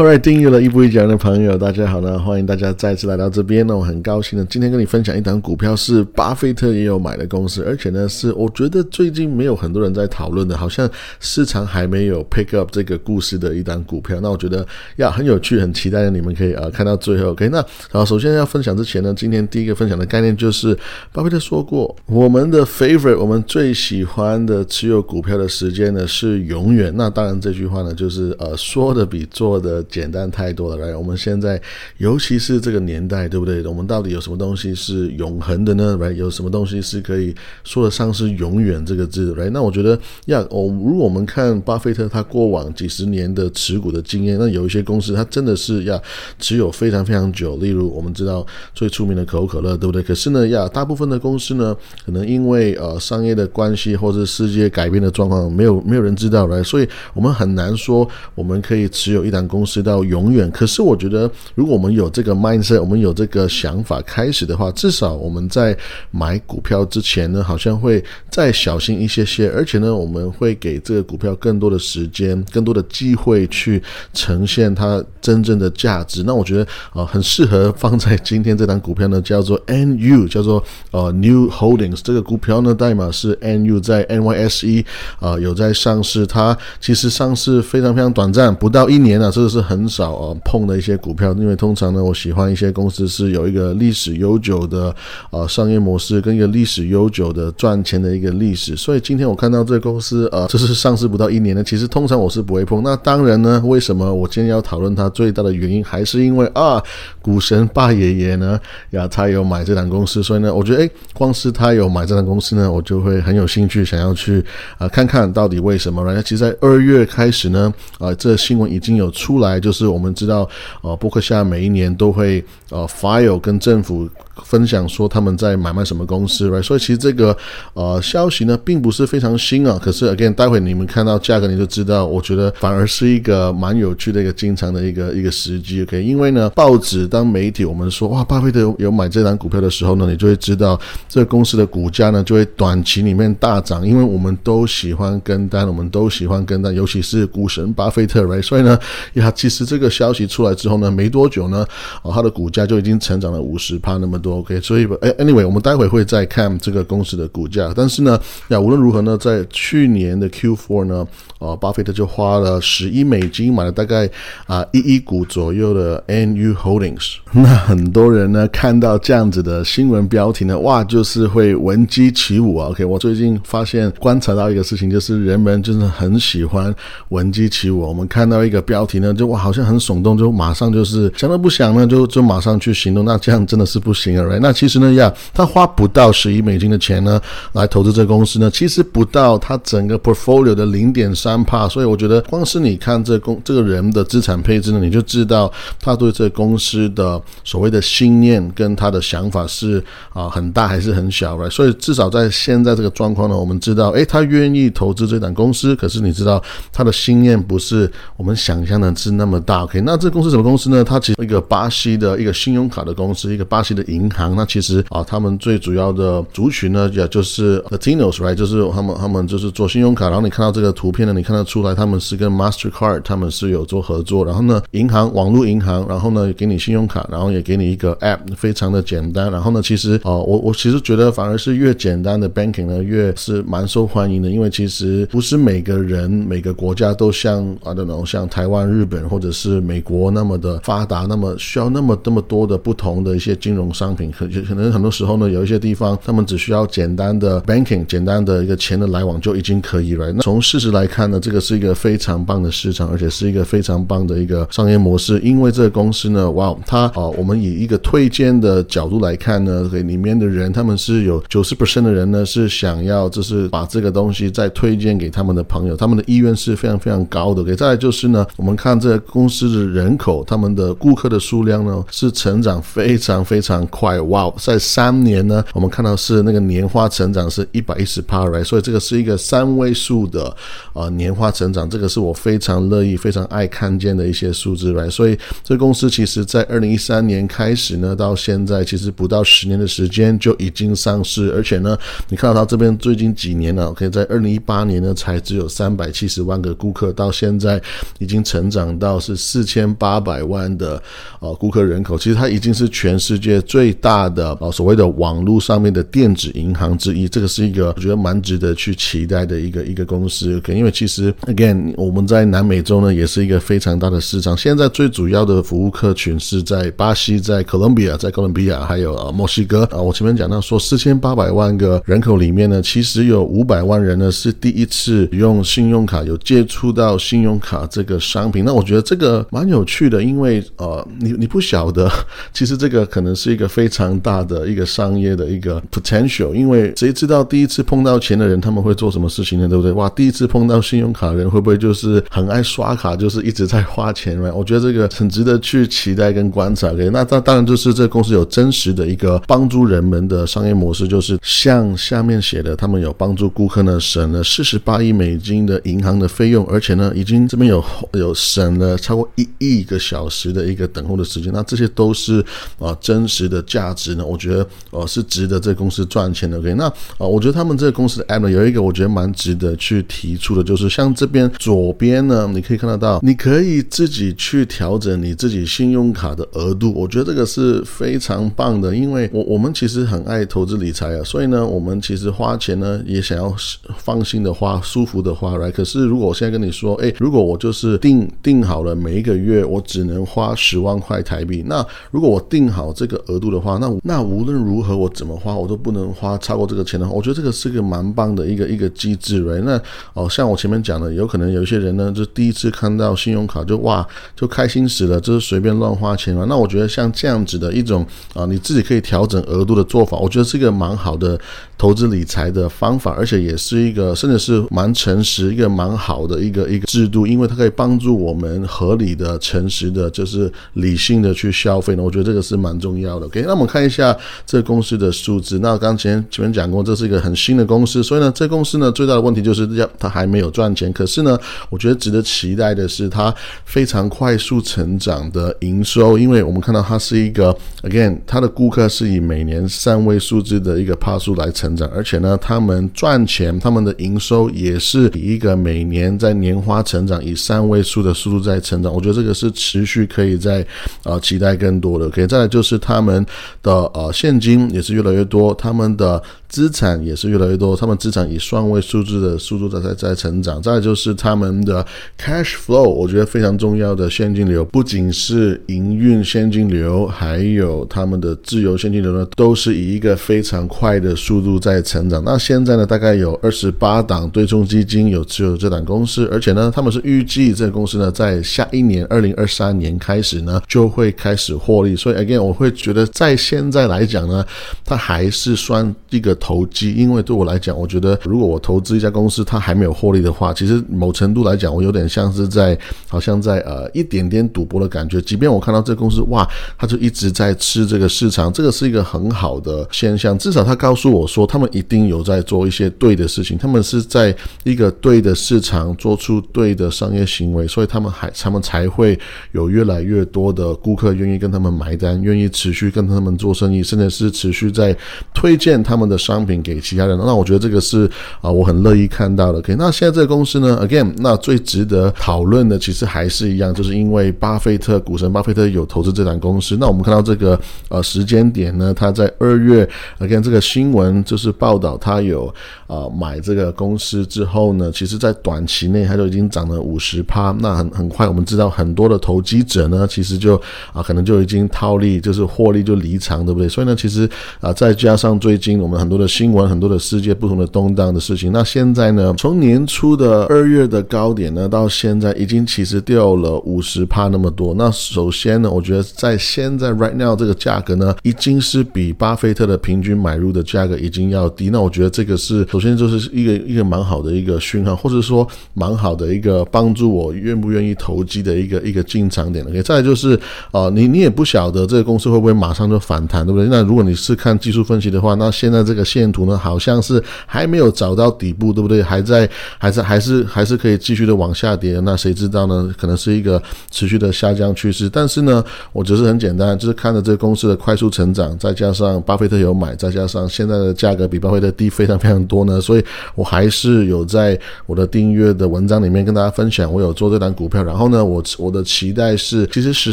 后来订阅了一步一讲的朋友，大家好呢，欢迎大家再次来到这边呢，我很高兴呢，今天跟你分享一档股票是巴菲特也有买的公司，而且呢是我觉得最近没有很多人在讨论的，好像市场还没有 pick up 这个故事的一档股票。那我觉得呀很有趣，很期待你们可以啊看到最后。OK，那好，首先要分享之前呢，今天第一个分享的概念就是巴菲特说过，我们的 favorite，我们最喜欢的持有股票的时间呢是永远。那当然这句话呢就是呃说的比做的。简单太多了，来，我们现在尤其是这个年代，对不对？我们到底有什么东西是永恒的呢？来，有什么东西是可以说得上是永远这个字？来，那我觉得，呀，我如果我们看巴菲特他过往几十年的持股的经验，那有一些公司他真的是要持有非常非常久。例如，我们知道最出名的可口可乐，对不对？可是呢，呀，大部分的公司呢，可能因为呃商业的关系或者世界改变的状况，没有没有人知道来，所以我们很难说我们可以持有一档公司。是到永远。可是我觉得，如果我们有这个 mindset，我们有这个想法开始的话，至少我们在买股票之前呢，好像会再小心一些些。而且呢，我们会给这个股票更多的时间、更多的机会去呈现它真正的价值。那我觉得啊，很适合放在今天这档股票呢，叫做 NU，叫做呃 New Holdings。这个股票呢，代码是 NU，在 NYSE 啊有在上市。它其实上市非常非常短暂，不到一年啊，这个是。很少啊碰的一些股票，因为通常呢，我喜欢一些公司是有一个历史悠久的啊商业模式，跟一个历史悠久的赚钱的一个历史。所以今天我看到这个公司啊，这是上市不到一年的，其实通常我是不会碰。那当然呢，为什么我今天要讨论它最大的原因，还是因为啊，股神霸爷爷呢呀，他有买这档公司，所以呢，我觉得诶，光是他有买这档公司呢，我就会很有兴趣想要去啊看看到底为什么。然后其实，在二月开始呢，啊，这新闻已经有出来。就是我们知道，呃，伯克夏每一年都会呃 file 跟政府。分享说他们在买卖什么公司，right？所以其实这个呃消息呢并不是非常新啊。可是 again，待会你们看到价格你就知道，我觉得反而是一个蛮有趣的一个经常的一个一个时机。OK，因为呢，报纸当媒体我们说哇，巴菲特有买这张股票的时候呢，你就会知道这个公司的股价呢就会短期里面大涨，因为我们都喜欢跟单，我们都喜欢跟单，尤其是股神巴菲特，right？所以呢，呀，其实这个消息出来之后呢，没多久呢，哦，它的股价就已经成长了五十帕那么多。OK，所以哎，Anyway，我们待会会再看这个公司的股价。但是呢，呀，无论如何呢，在去年的 Q4 呢，呃，巴菲特就花了十亿美金买了大概啊一亿股左右的 NU Holdings。那很多人呢看到这样子的新闻标题呢，哇，就是会闻鸡起舞啊。OK，我最近发现观察到一个事情，就是人们真的很喜欢闻鸡起舞。我们看到一个标题呢，就哇，好像很耸动，就马上就是想都不想呢，就就马上去行动。那这样真的是不行。那其实呢，呀，他花不到十亿美金的钱呢，来投资这公司呢，其实不到他整个 portfolio 的零点三帕，所以我觉得光是你看这公这个人的资产配置呢，你就知道他对这公司的所谓的信念跟他的想法是啊很大还是很小，right？所以至少在现在这个状况呢，我们知道，诶，他愿意投资这档公司，可是你知道他的信念不是我们想象的是那么大，OK？那这公司什么公司呢？它其实一个巴西的一个信用卡的公司，一个巴西的银。行那其实啊，他们最主要的族群呢，也就是 Latinos，right，就是他们他们就是做信用卡。然后你看到这个图片呢，你看得出来他们是跟 Mastercard 他们是有做合作。然后呢，银行网络银行，然后呢给你信用卡，然后也给你一个 App，非常的简单。然后呢，其实啊，我我其实觉得反而是越简单的 banking 呢，越是蛮受欢迎的，因为其实不是每个人每个国家都像啊那种像台湾、日本或者是美国那么的发达，那么需要那么那么多的不同的一些金融商品。可可能很多时候呢，有一些地方他们只需要简单的 banking，简单的一个钱的来往就已经可以了。那从事实来看呢，这个是一个非常棒的市场，而且是一个非常棒的一个商业模式。因为这个公司呢，哇，它啊，我们以一个推荐的角度来看呢，给里面的人他们是有九十 percent 的人呢是想要就是把这个东西再推荐给他们的朋友，他们的意愿是非常非常高的。给再来就是呢，我们看这公司的人口，他们的顾客的数量呢是成长非常非常快。哇，在三年呢，我们看到是那个年化成长是一百一十帕，right？所以这个是一个三位数的呃年化成长，这个是我非常乐意、非常爱看见的一些数字，right？所以这公司其实在二零一三年开始呢，到现在其实不到十年的时间就已经上市，而且呢，你看到它这边最近几年呢，以在二零一八年呢才只有三百七十万个顾客，到现在已经成长到到是四千八百万的呃顾客人口，其实它已经是全世界最大的呃所谓的网络上面的电子银行之一。这个是一个我觉得蛮值得去期待的一个一个公司。因为其实 again 我们在南美洲呢也是一个非常大的市场。现在最主要的服务客群是在巴西、在哥伦比亚、在哥伦比亚还有呃墨西哥啊。我前面讲到说四千八百万个人口里面呢，其实有五百万人呢是第一次用信用卡有接触到信用卡这个商品。那我觉得这个蛮有趣的，因为呃你你不晓得，其实这个可能是一个非常大的一个商业的一个 potential。因为谁知道第一次碰到钱的人他们会做什么事情呢？对不对？哇，第一次碰到信用卡的人会不会就是很爱刷卡，就是一直在花钱呢？我觉得这个很值得去期待跟观察。OK，那当当然就是这个公司有真实的一个帮助人们的商业模式，就是像下面写的，他们有帮助顾客呢省了四十八亿美金的银行的费用，而且呢已经这边有有省了超过一亿个小时的一个等候的时间。那这些都是啊真实的价值呢，我觉得呃是值得这公司赚钱的。OK，那啊我觉得他们这个公司的 app 有一个我觉得蛮值得去提出的，就是像这边左边呢，你可以看得到，你可以自己去调整你自己信用卡的额度。我觉得这个是非常棒的，因为我我们其实很爱投资理财啊，所以呢，我们其实花钱呢也想要放心的花、舒服的花来。可是如果我现在跟你说，哎，如果我就是定定好了每一个月我只能花十万块台币，那如果我定好这个额度的话，那那无论如何我怎么花，我都不能花超过这个钱的话，我觉得这个是个蛮棒的一个一个机制哎那哦，像我前面讲的，有可能有一些人呢，就第一次看到信用卡就哇就开心死了，就是随便乱花钱了。那我觉得像这样子的一种啊，你自己可以调整额度的做法，我觉得是一个蛮好的投资理财的方法，而且也是一个甚至是蛮诚实、一个蛮好的一个一个制度，因为它可以帮助我们合理的、诚实的，就是理性的去消费呢。我觉得这个是蛮重要的。OK，那我们看一下这公司的数字。那刚前前面讲过，这是一个很新的公司，所以呢，这公司呢最大的问题就是要它还没有赚钱。可是呢，我觉得值得期待的是它非常快速成长的营收，因为我们看到它是一个 again，它的顾客是以每年三位数字的一个帕数来成长，而且呢，他们赚钱，他们的营收也是以一个每年在年化成长，以三位数的速度在在成长。我觉得这个是持续可以在呃期待更多的。可以再来就是他们的呃现金也是越来越多，他们的。资产也是越来越多，他们资产以双位数字的速度在在在成长。再就是他们的 cash flow，我觉得非常重要的现金流，不仅是营运现金流，还有他们的自由现金流呢，都是以一个非常快的速度在成长。那现在呢，大概有二十八档对冲基金有持有这档公司，而且呢，他们是预计这个公司呢，在下一年二零二三年开始呢，就会开始获利。所以 again，我会觉得在现在来讲呢，它还是算一个。投机，因为对我来讲，我觉得如果我投资一家公司，它还没有获利的话，其实某程度来讲，我有点像是在，好像在呃一点点赌博的感觉。即便我看到这公司，哇，它就一直在吃这个市场，这个是一个很好的现象。至少他告诉我说，他们一定有在做一些对的事情，他们是在一个对的市场做出对的商业行为，所以他们还他们才会有越来越多的顾客愿意跟他们买单，愿意持续跟他们做生意，甚至是持续在推荐他们的。商品给其他人，那我觉得这个是啊，我很乐意看到的。OK，那现在这个公司呢，Again，那最值得讨论的其实还是一样，就是因为巴菲特股神巴菲特有投资这档公司。那我们看到这个呃时间点呢，他在二月，Again，这个新闻就是报道他有啊买这个公司之后呢，其实在短期内他就已经涨了五十趴。那很很快，我们知道很多的投机者呢，其实就啊可能就已经套利，就是获利就离场，对不对？所以呢，其实啊再加上最近我们很多。的新闻很多的世界不同的动荡的事情，那现在呢？从年初的二月的高点呢，到现在已经其实掉了五十帕那么多。那首先呢，我觉得在现在 right now 这个价格呢，已经是比巴菲特的平均买入的价格已经要低。那我觉得这个是首先就是一个一个蛮好的一个讯号，或者说蛮好的一个帮助我愿不愿意投机的一个一个进场点。OK，再就是啊，你你也不晓得这个公司会不会马上就反弹，对不对？那如果你是看技术分析的话，那现在这个。线图呢，好像是还没有找到底部，对不对？还在，还是，还是还是可以继续的往下跌。那谁知道呢？可能是一个持续的下降趋势。但是呢，我只是很简单，就是看着这个公司的快速成长，再加上巴菲特有买，再加上现在的价格比巴菲特低非常非常多呢，所以我还是有在我的订阅的文章里面跟大家分享，我有做这单股票。然后呢，我我的期待是，其实十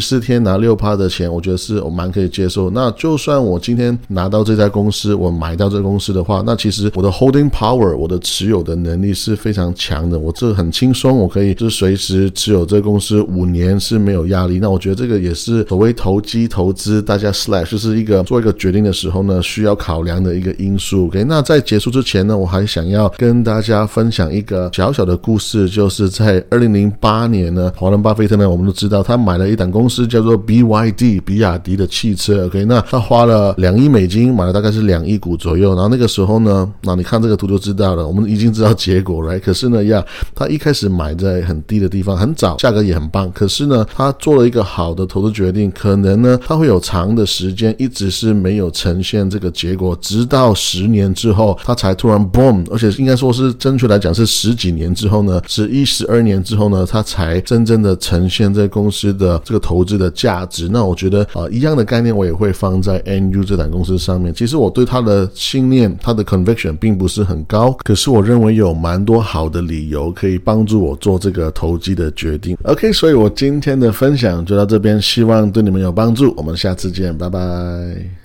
四天拿六趴的钱，我觉得是我蛮可以接受。那就算我今天拿到这家公司，我买到这个公司的话，那其实我的 holding power，我的持有的能力是非常强的。我这很轻松，我可以就是随时持有这个公司五年是没有压力。那我觉得这个也是所谓投机投资，大家 slash 就是一个做一个决定的时候呢，需要考量的一个因素。OK，那在结束之前呢，我还想要跟大家分享一个小小的故事，就是在二零零八年呢，华伦巴菲特呢，我们都知道他买了一档公司叫做 BYD 比亚迪的汽车。OK，那他花了两亿美金买了大概是两亿股左右。然后那个时候呢，那你看这个图就知道了，我们已经知道结果了。可是呢，呀，他一开始买在很低的地方，很早，价格也很棒。可是呢，他做了一个好的投资决定，可能呢，他会有长的时间一直是没有呈现这个结果，直到十年之后，他才突然 boom，而且应该说是正确来讲是十几年之后呢，十一十二年之后呢，他才真正的呈现这公司的这个投资的价值。那我觉得啊，一样的概念我也会放在 NU 这档公司上面。其实我对他的信念，他的 conviction 并不是很高，可是我认为有蛮多好的理由可以帮助我做这个投机的决定。OK，所以我今天的分享就到这边，希望对你们有帮助。我们下次见，拜拜。